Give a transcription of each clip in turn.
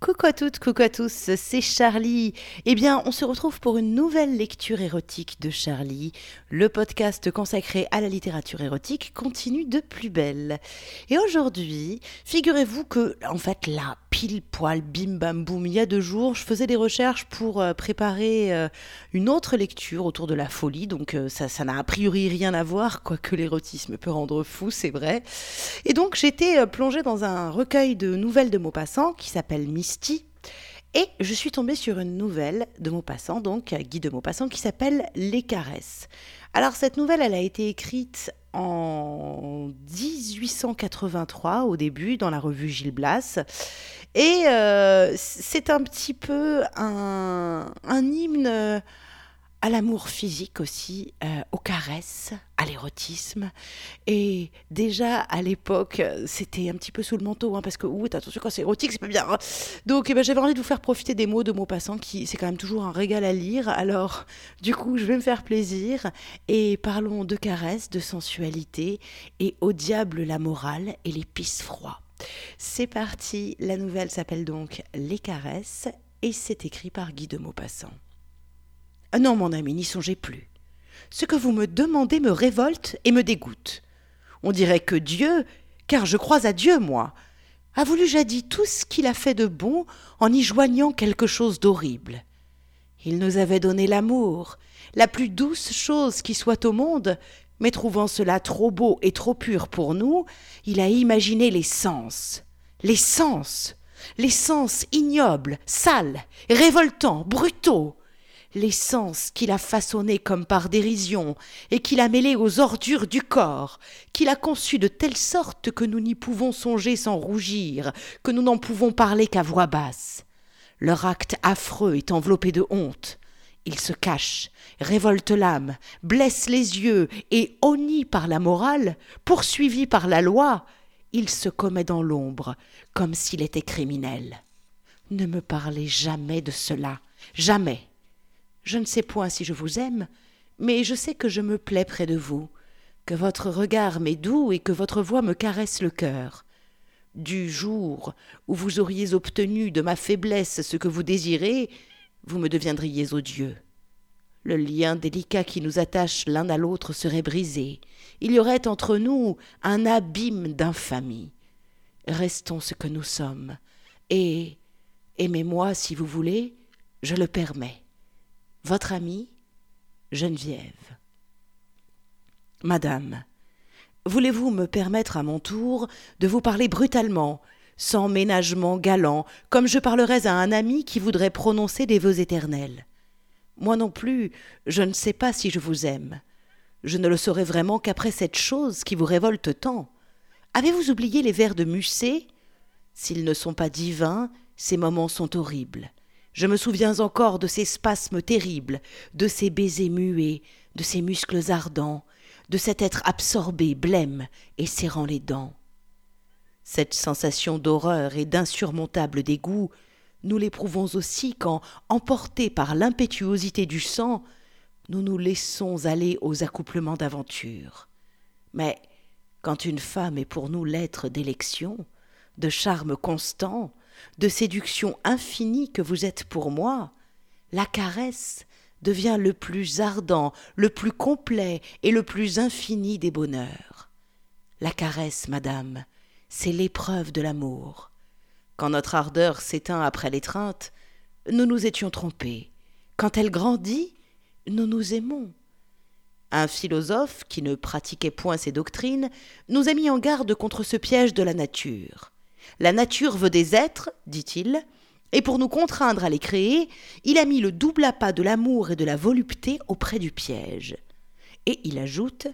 Coucou à toutes, coucou à tous, c'est Charlie. Eh bien, on se retrouve pour une nouvelle lecture érotique de Charlie. Le podcast consacré à la littérature érotique continue de plus belle. Et aujourd'hui, figurez-vous que, en fait, là, pile poil, bim bam boum, il y a deux jours, je faisais des recherches pour euh, préparer euh, une autre lecture autour de la folie. Donc, euh, ça, ça n'a a priori rien à voir, quoique l'érotisme peut rendre fou, c'est vrai. Et donc, j'étais plongée dans un recueil de nouvelles de Maupassant qui s'appelle Misty. Et je suis tombée sur une nouvelle de Maupassant, donc Guy de Maupassant, qui s'appelle Les caresses. Alors cette nouvelle, elle a été écrite en 1883 au début dans la revue Gilles Blas. Et euh, c'est un petit peu un, un hymne à l'amour physique aussi, euh, aux caresses, à l'érotisme. Et déjà à l'époque, c'était un petit peu sous le manteau, hein, parce que, ouh, attention, quand c'est érotique, c'est pas bien. Hein. Donc eh ben, j'avais envie de vous faire profiter des mots de mots passants, qui c'est quand même toujours un régal à lire. Alors, du coup, je vais me faire plaisir. Et parlons de caresses, de sensualité, et au diable la morale et les pisse froids. C'est parti, la nouvelle s'appelle donc Les caresses, et c'est écrit par Guy de Maupassant. Ah non, mon ami, n'y songez plus. Ce que vous me demandez me révolte et me dégoûte. On dirait que Dieu, car je crois à Dieu, moi, a voulu jadis tout ce qu'il a fait de bon en y joignant quelque chose d'horrible. Il nous avait donné l'amour, la plus douce chose qui soit au monde, mais trouvant cela trop beau et trop pur pour nous, il a imaginé les sens. Les sens. Les sens ignobles, sales, révoltants, brutaux, l'essence qu'il a façonnée comme par dérision, et qu'il a mêlée aux ordures du corps, qu'il a conçue de telle sorte que nous n'y pouvons songer sans rougir, que nous n'en pouvons parler qu'à voix basse. Leur acte affreux est enveloppé de honte. Il se cache, révolte l'âme, blesse les yeux, et honni par la morale, poursuivi par la loi, il se commet dans l'ombre, comme s'il était criminel. Ne me parlez jamais de cela, jamais. Je ne sais point si je vous aime, mais je sais que je me plais près de vous, que votre regard m'est doux et que votre voix me caresse le cœur. Du jour où vous auriez obtenu de ma faiblesse ce que vous désirez, vous me deviendriez odieux. Le lien délicat qui nous attache l'un à l'autre serait brisé. Il y aurait entre nous un abîme d'infamie. Restons ce que nous sommes, et aimez-moi si vous voulez, je le permets. Votre amie Geneviève. Madame, voulez-vous me permettre à mon tour de vous parler brutalement, sans ménagement galant, comme je parlerais à un ami qui voudrait prononcer des vœux éternels? Moi non plus, je ne sais pas si je vous aime. Je ne le saurai vraiment qu'après cette chose qui vous révolte tant. Avez-vous oublié les vers de Musset? S'ils ne sont pas divins, ces moments sont horribles. Je me souviens encore de ces spasmes terribles, de ces baisers muets, de ces muscles ardents, de cet être absorbé, blême et serrant les dents. Cette sensation d'horreur et d'insurmontable dégoût, nous l'éprouvons aussi quand, emportés par l'impétuosité du sang, nous nous laissons aller aux accouplements d'aventure. Mais quand une femme est pour nous l'être d'élection, de charme constant, de séduction infinie que vous êtes pour moi, la caresse devient le plus ardent, le plus complet et le plus infini des bonheurs. La caresse, madame, c'est l'épreuve de l'amour. Quand notre ardeur s'éteint après l'étreinte, nous nous étions trompés. Quand elle grandit, nous nous aimons. Un philosophe, qui ne pratiquait point ces doctrines, nous a mis en garde contre ce piège de la nature. La nature veut des êtres, dit-il, et pour nous contraindre à les créer, il a mis le double appât de l'amour et de la volupté auprès du piège. Et il ajoute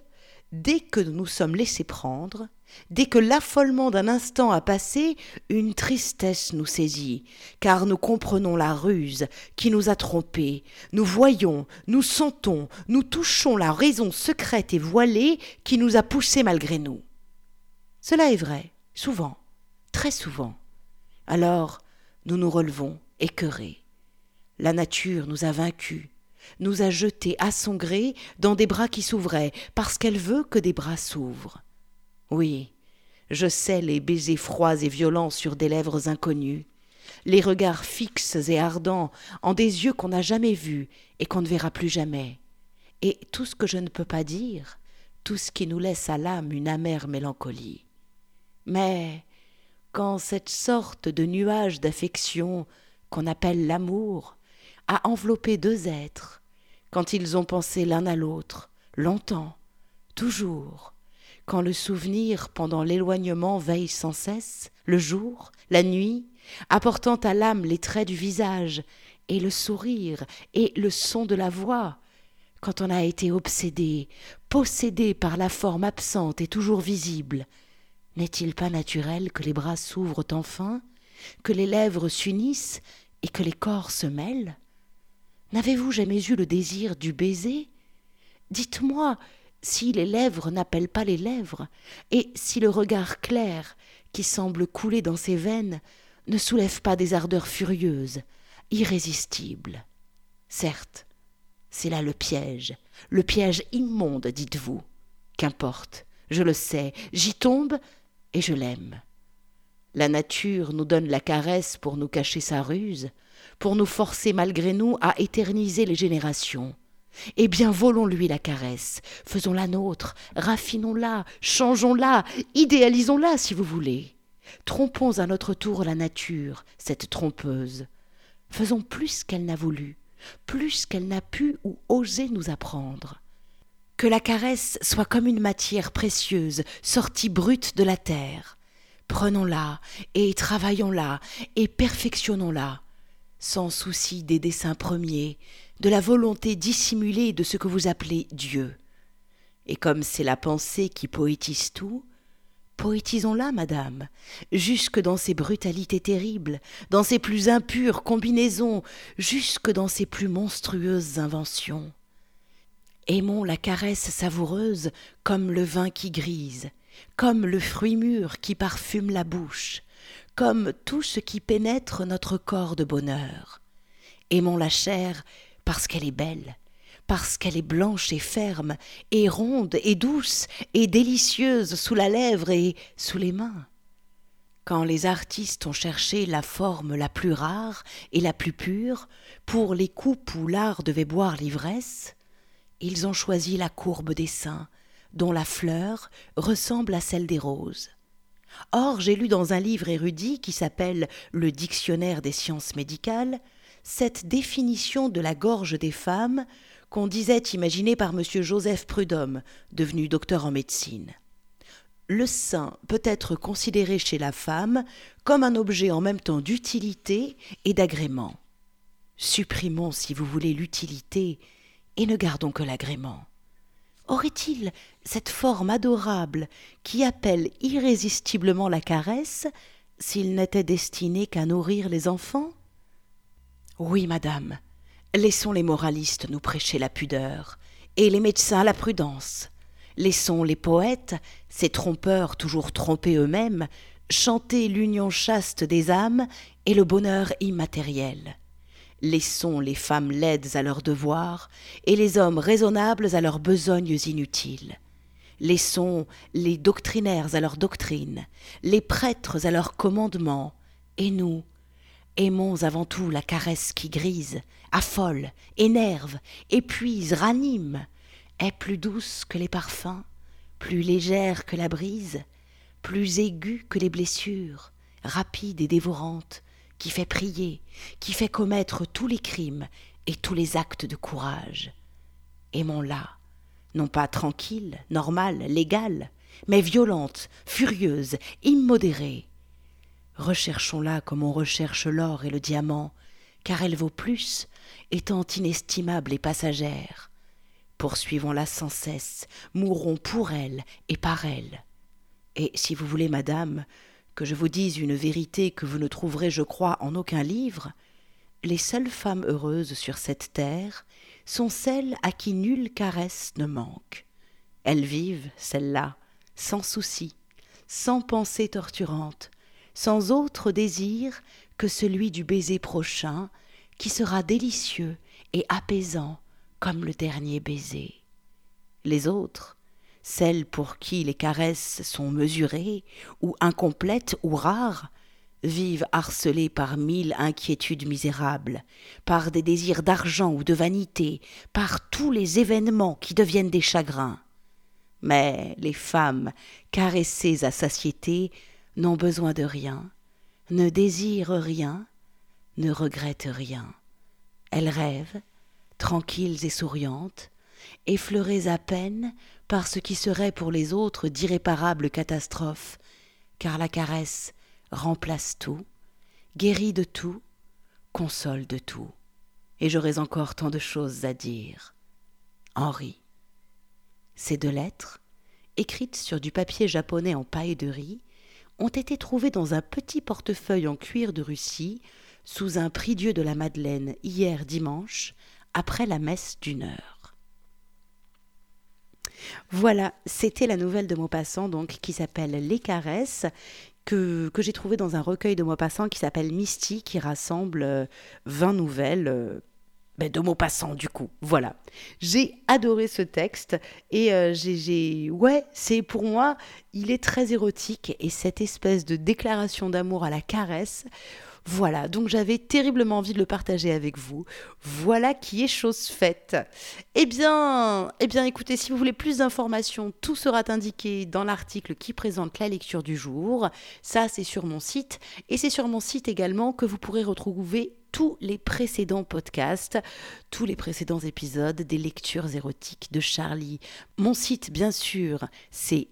Dès que nous nous sommes laissés prendre, dès que l'affolement d'un instant a passé, une tristesse nous saisit, car nous comprenons la ruse qui nous a trompés, nous voyons, nous sentons, nous touchons la raison secrète et voilée qui nous a poussés malgré nous. Cela est vrai, souvent très souvent. Alors nous nous relevons, écœurés. La nature nous a vaincus, nous a jetés à son gré dans des bras qui s'ouvraient, parce qu'elle veut que des bras s'ouvrent. Oui, je sais les baisers froids et violents sur des lèvres inconnues, les regards fixes et ardents en des yeux qu'on n'a jamais vus et qu'on ne verra plus jamais, et tout ce que je ne peux pas dire, tout ce qui nous laisse à l'âme une amère mélancolie. Mais quand cette sorte de nuage d'affection qu'on appelle l'amour a enveloppé deux êtres, quand ils ont pensé l'un à l'autre, longtemps, toujours, quand le souvenir pendant l'éloignement veille sans cesse, le jour, la nuit, apportant à l'âme les traits du visage, et le sourire, et le son de la voix, quand on a été obsédé, possédé par la forme absente et toujours visible, n'est-il pas naturel que les bras s'ouvrent enfin, que les lèvres s'unissent et que les corps se mêlent? N'avez-vous jamais eu le désir du baiser? Dites-moi si les lèvres n'appellent pas les lèvres, et si le regard clair qui semble couler dans ses veines ne soulève pas des ardeurs furieuses, irrésistibles. Certes, c'est là le piège, le piège immonde, dites-vous. Qu'importe, je le sais, j'y tombe et je l'aime. La nature nous donne la caresse pour nous cacher sa ruse, pour nous forcer malgré nous à éterniser les générations. Eh bien, volons-lui la caresse, faisons-la nôtre, raffinons-la, changeons-la, idéalisons-la si vous voulez. Trompons à notre tour la nature, cette trompeuse. Faisons plus qu'elle n'a voulu, plus qu'elle n'a pu ou osé nous apprendre. Que la caresse soit comme une matière précieuse, sortie brute de la terre. Prenons-la et travaillons-la et perfectionnons-la, sans souci des desseins premiers, de la volonté dissimulée de ce que vous appelez Dieu. Et comme c'est la pensée qui poétise tout, Poétisons-la, madame, jusque dans ses brutalités terribles, dans ses plus impures combinaisons, jusque dans ses plus monstrueuses inventions. Aimons la caresse savoureuse comme le vin qui grise, comme le fruit mûr qui parfume la bouche, comme tout ce qui pénètre notre corps de bonheur. Aimons la chair parce qu'elle est belle, parce qu'elle est blanche et ferme, et ronde et douce et délicieuse sous la lèvre et sous les mains. Quand les artistes ont cherché la forme la plus rare et la plus pure pour les coupes où l'art devait boire l'ivresse, ils ont choisi la courbe des seins, dont la fleur ressemble à celle des roses. Or, j'ai lu dans un livre érudit qui s'appelle Le Dictionnaire des sciences médicales cette définition de la gorge des femmes qu'on disait imaginé par M. Joseph Prudhomme, devenu docteur en médecine. Le sein peut être considéré chez la femme comme un objet en même temps d'utilité et d'agrément. Supprimons, si vous voulez, l'utilité et ne gardons que l'agrément. Aurait-il cette forme adorable qui appelle irrésistiblement la caresse s'il n'était destiné qu'à nourrir les enfants? Oui, madame, Laissons les moralistes nous prêcher la pudeur, et les médecins la prudence. Laissons les poètes, ces trompeurs toujours trompés eux-mêmes, chanter l'union chaste des âmes et le bonheur immatériel. Laissons les femmes laides à leurs devoirs et les hommes raisonnables à leurs besognes inutiles. Laissons les doctrinaires à leurs doctrines, les prêtres à leurs commandements, et nous, Aimons avant tout la caresse qui grise, affole, énerve, épuise, ranime, est plus douce que les parfums, plus légère que la brise, plus aiguë que les blessures, rapide et dévorante, qui fait prier, qui fait commettre tous les crimes et tous les actes de courage. Aimons-la, non pas tranquille, normale, légale, mais violente, furieuse, immodérée, Recherchons-la comme on recherche l'or et le diamant, car elle vaut plus, étant inestimable et passagère. Poursuivons-la sans cesse, mourrons pour elle et par elle. Et si vous voulez, madame, que je vous dise une vérité que vous ne trouverez, je crois, en aucun livre, les seules femmes heureuses sur cette terre sont celles à qui nulle caresse ne manque. Elles vivent, celles-là, sans souci, sans pensée torturante, sans autre désir que celui du baiser prochain, qui sera délicieux et apaisant comme le dernier baiser. Les autres, celles pour qui les caresses sont mesurées, ou incomplètes ou rares, vivent harcelés par mille inquiétudes misérables, par des désirs d'argent ou de vanité, par tous les événements qui deviennent des chagrins. Mais les femmes, caressées à satiété, n'ont besoin de rien, ne désirent rien, ne regrettent rien. Elles rêvent, tranquilles et souriantes, effleurées à peine par ce qui serait pour les autres d'irréparables catastrophes, car la caresse remplace tout, guérit de tout, console de tout. Et j'aurais encore tant de choses à dire. Henri. Ces deux lettres, écrites sur du papier japonais en paille de riz, ont été trouvées dans un petit portefeuille en cuir de Russie, sous un prie-dieu de la Madeleine hier dimanche, après la messe d'une heure. Voilà, c'était la nouvelle de Maupassant donc qui s'appelle Les caresses que, que j'ai trouvé dans un recueil de Maupassant qui s'appelle Misty qui rassemble 20 euh, nouvelles euh, ben, de Maupassant du coup. Voilà. J'ai adoré ce texte et euh, j'ai ouais, c'est pour moi, il est très érotique et cette espèce de déclaration d'amour à la caresse voilà, donc j'avais terriblement envie de le partager avec vous. Voilà qui est chose faite. Eh bien, eh bien écoutez, si vous voulez plus d'informations, tout sera indiqué dans l'article qui présente la lecture du jour. Ça, c'est sur mon site. Et c'est sur mon site également que vous pourrez retrouver tous les précédents podcasts, tous les précédents épisodes des lectures érotiques de Charlie. Mon site, bien sûr, c'est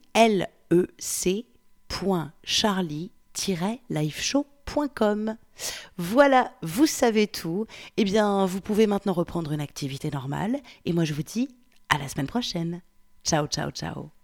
voilà, vous savez tout. Eh bien, vous pouvez maintenant reprendre une activité normale. Et moi, je vous dis à la semaine prochaine. Ciao, ciao, ciao.